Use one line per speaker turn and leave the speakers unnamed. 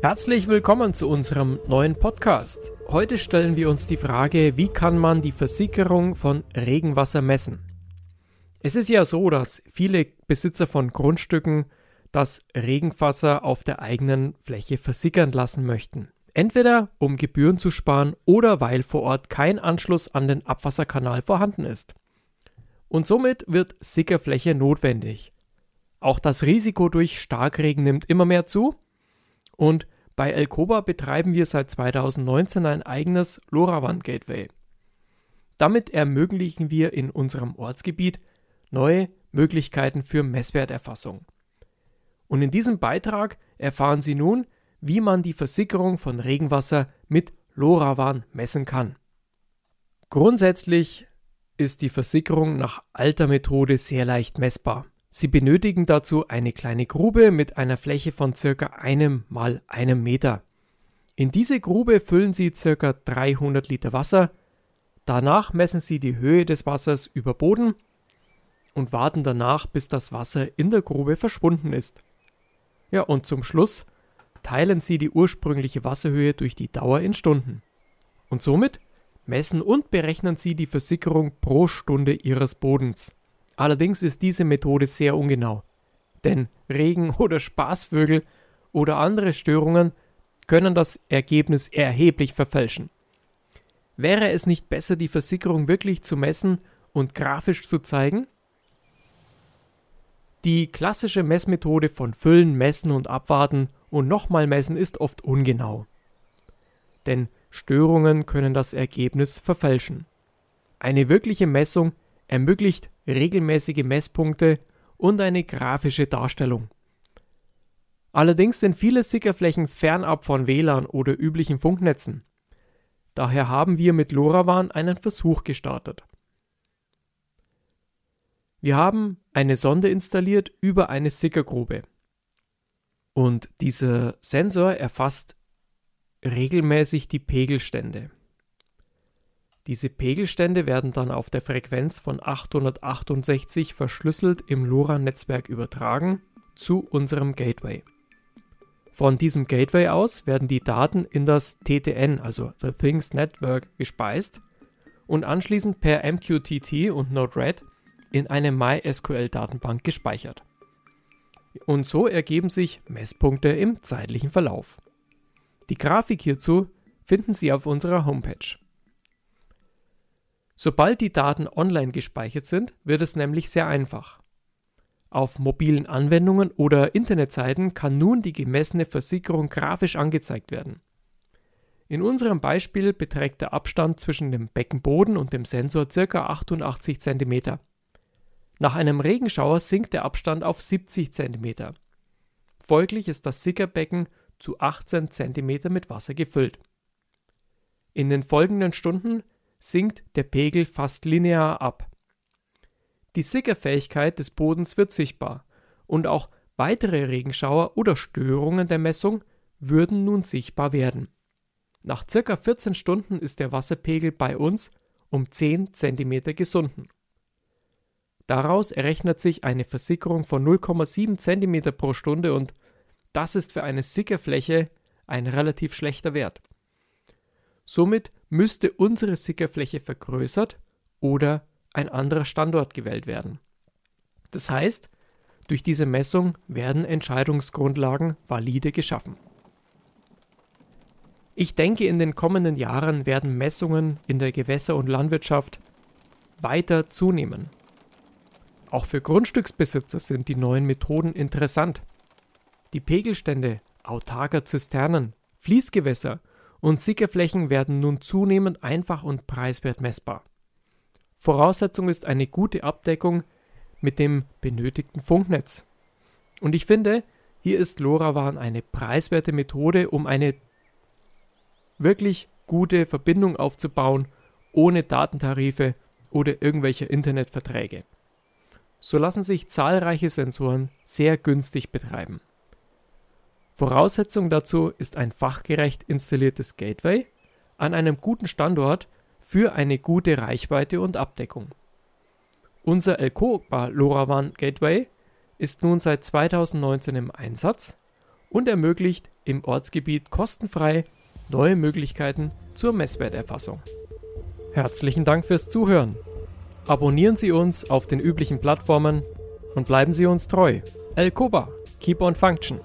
Herzlich willkommen zu unserem neuen Podcast. Heute stellen wir uns die Frage, wie kann man die Versickerung von Regenwasser messen? Es ist ja so, dass viele Besitzer von Grundstücken das Regenwasser auf der eigenen Fläche versickern lassen möchten. Entweder um Gebühren zu sparen oder weil vor Ort kein Anschluss an den Abwasserkanal vorhanden ist. Und somit wird Sickerfläche notwendig. Auch das Risiko durch Starkregen nimmt immer mehr zu und bei Elkoba betreiben wir seit 2019 ein eigenes LoRaWAN-Gateway. Damit ermöglichen wir in unserem Ortsgebiet neue Möglichkeiten für Messwerterfassung. Und in diesem Beitrag erfahren Sie nun, wie man die Versickerung von Regenwasser mit LoRaWAN messen kann. Grundsätzlich ist die Versickerung nach alter Methode sehr leicht messbar. Sie benötigen dazu eine kleine Grube mit einer Fläche von circa einem mal einem Meter. In diese Grube füllen Sie circa 300 Liter Wasser. Danach messen Sie die Höhe des Wassers über Boden und warten danach, bis das Wasser in der Grube verschwunden ist. Ja, und zum Schluss teilen Sie die ursprüngliche Wasserhöhe durch die Dauer in Stunden. Und somit messen und berechnen Sie die Versickerung pro Stunde Ihres Bodens. Allerdings ist diese Methode sehr ungenau, denn Regen oder Spaßvögel oder andere Störungen können das Ergebnis erheblich verfälschen. Wäre es nicht besser, die Versickerung wirklich zu messen und grafisch zu zeigen? Die klassische Messmethode von Füllen, Messen und Abwarten und nochmal messen ist oft ungenau. Denn Störungen können das Ergebnis verfälschen. Eine wirkliche Messung ermöglicht regelmäßige Messpunkte und eine grafische Darstellung. Allerdings sind viele Sickerflächen fernab von WLAN oder üblichen Funknetzen. Daher haben wir mit LoRaWAN einen Versuch gestartet. Wir haben eine Sonde installiert über eine Sickergrube. Und dieser Sensor erfasst regelmäßig die Pegelstände. Diese Pegelstände werden dann auf der Frequenz von 868 verschlüsselt im LoRa-Netzwerk übertragen zu unserem Gateway. Von diesem Gateway aus werden die Daten in das TTN, also The Things Network, gespeist und anschließend per MQTT und Node-RED in eine MySQL-Datenbank gespeichert. Und so ergeben sich Messpunkte im zeitlichen Verlauf. Die Grafik hierzu finden Sie auf unserer Homepage. Sobald die Daten online gespeichert sind, wird es nämlich sehr einfach. Auf mobilen Anwendungen oder Internetseiten kann nun die gemessene Versickerung grafisch angezeigt werden. In unserem Beispiel beträgt der Abstand zwischen dem Beckenboden und dem Sensor ca. 88 cm. Nach einem Regenschauer sinkt der Abstand auf 70 cm. Folglich ist das Sickerbecken zu 18 cm mit Wasser gefüllt. In den folgenden Stunden sinkt der Pegel fast linear ab. Die Sickerfähigkeit des Bodens wird sichtbar und auch weitere Regenschauer oder Störungen der Messung würden nun sichtbar werden. Nach circa 14 Stunden ist der Wasserpegel bei uns um 10 cm gesunken. Daraus errechnet sich eine Versickerung von 0,7 cm pro Stunde und das ist für eine Sickerfläche ein relativ schlechter Wert. Somit müsste unsere Sickerfläche vergrößert oder ein anderer Standort gewählt werden. Das heißt, durch diese Messung werden Entscheidungsgrundlagen valide geschaffen. Ich denke, in den kommenden Jahren werden Messungen in der Gewässer- und Landwirtschaft weiter zunehmen. Auch für Grundstücksbesitzer sind die neuen Methoden interessant. Die Pegelstände autarker Zisternen, Fließgewässer und Sickerflächen werden nun zunehmend einfach und preiswert messbar. Voraussetzung ist eine gute Abdeckung mit dem benötigten Funknetz. Und ich finde, hier ist LoRaWAN eine preiswerte Methode, um eine wirklich gute Verbindung aufzubauen, ohne Datentarife oder irgendwelche Internetverträge. So lassen sich zahlreiche Sensoren sehr günstig betreiben. Voraussetzung dazu ist ein fachgerecht installiertes Gateway an einem guten Standort für eine gute Reichweite und Abdeckung. Unser Elcoba LoRaWAN Gateway ist nun seit 2019 im Einsatz und ermöglicht im Ortsgebiet kostenfrei neue Möglichkeiten zur Messwerterfassung. Herzlichen Dank fürs Zuhören. Abonnieren Sie uns auf den üblichen Plattformen und bleiben Sie uns treu. El Koba, keep on function.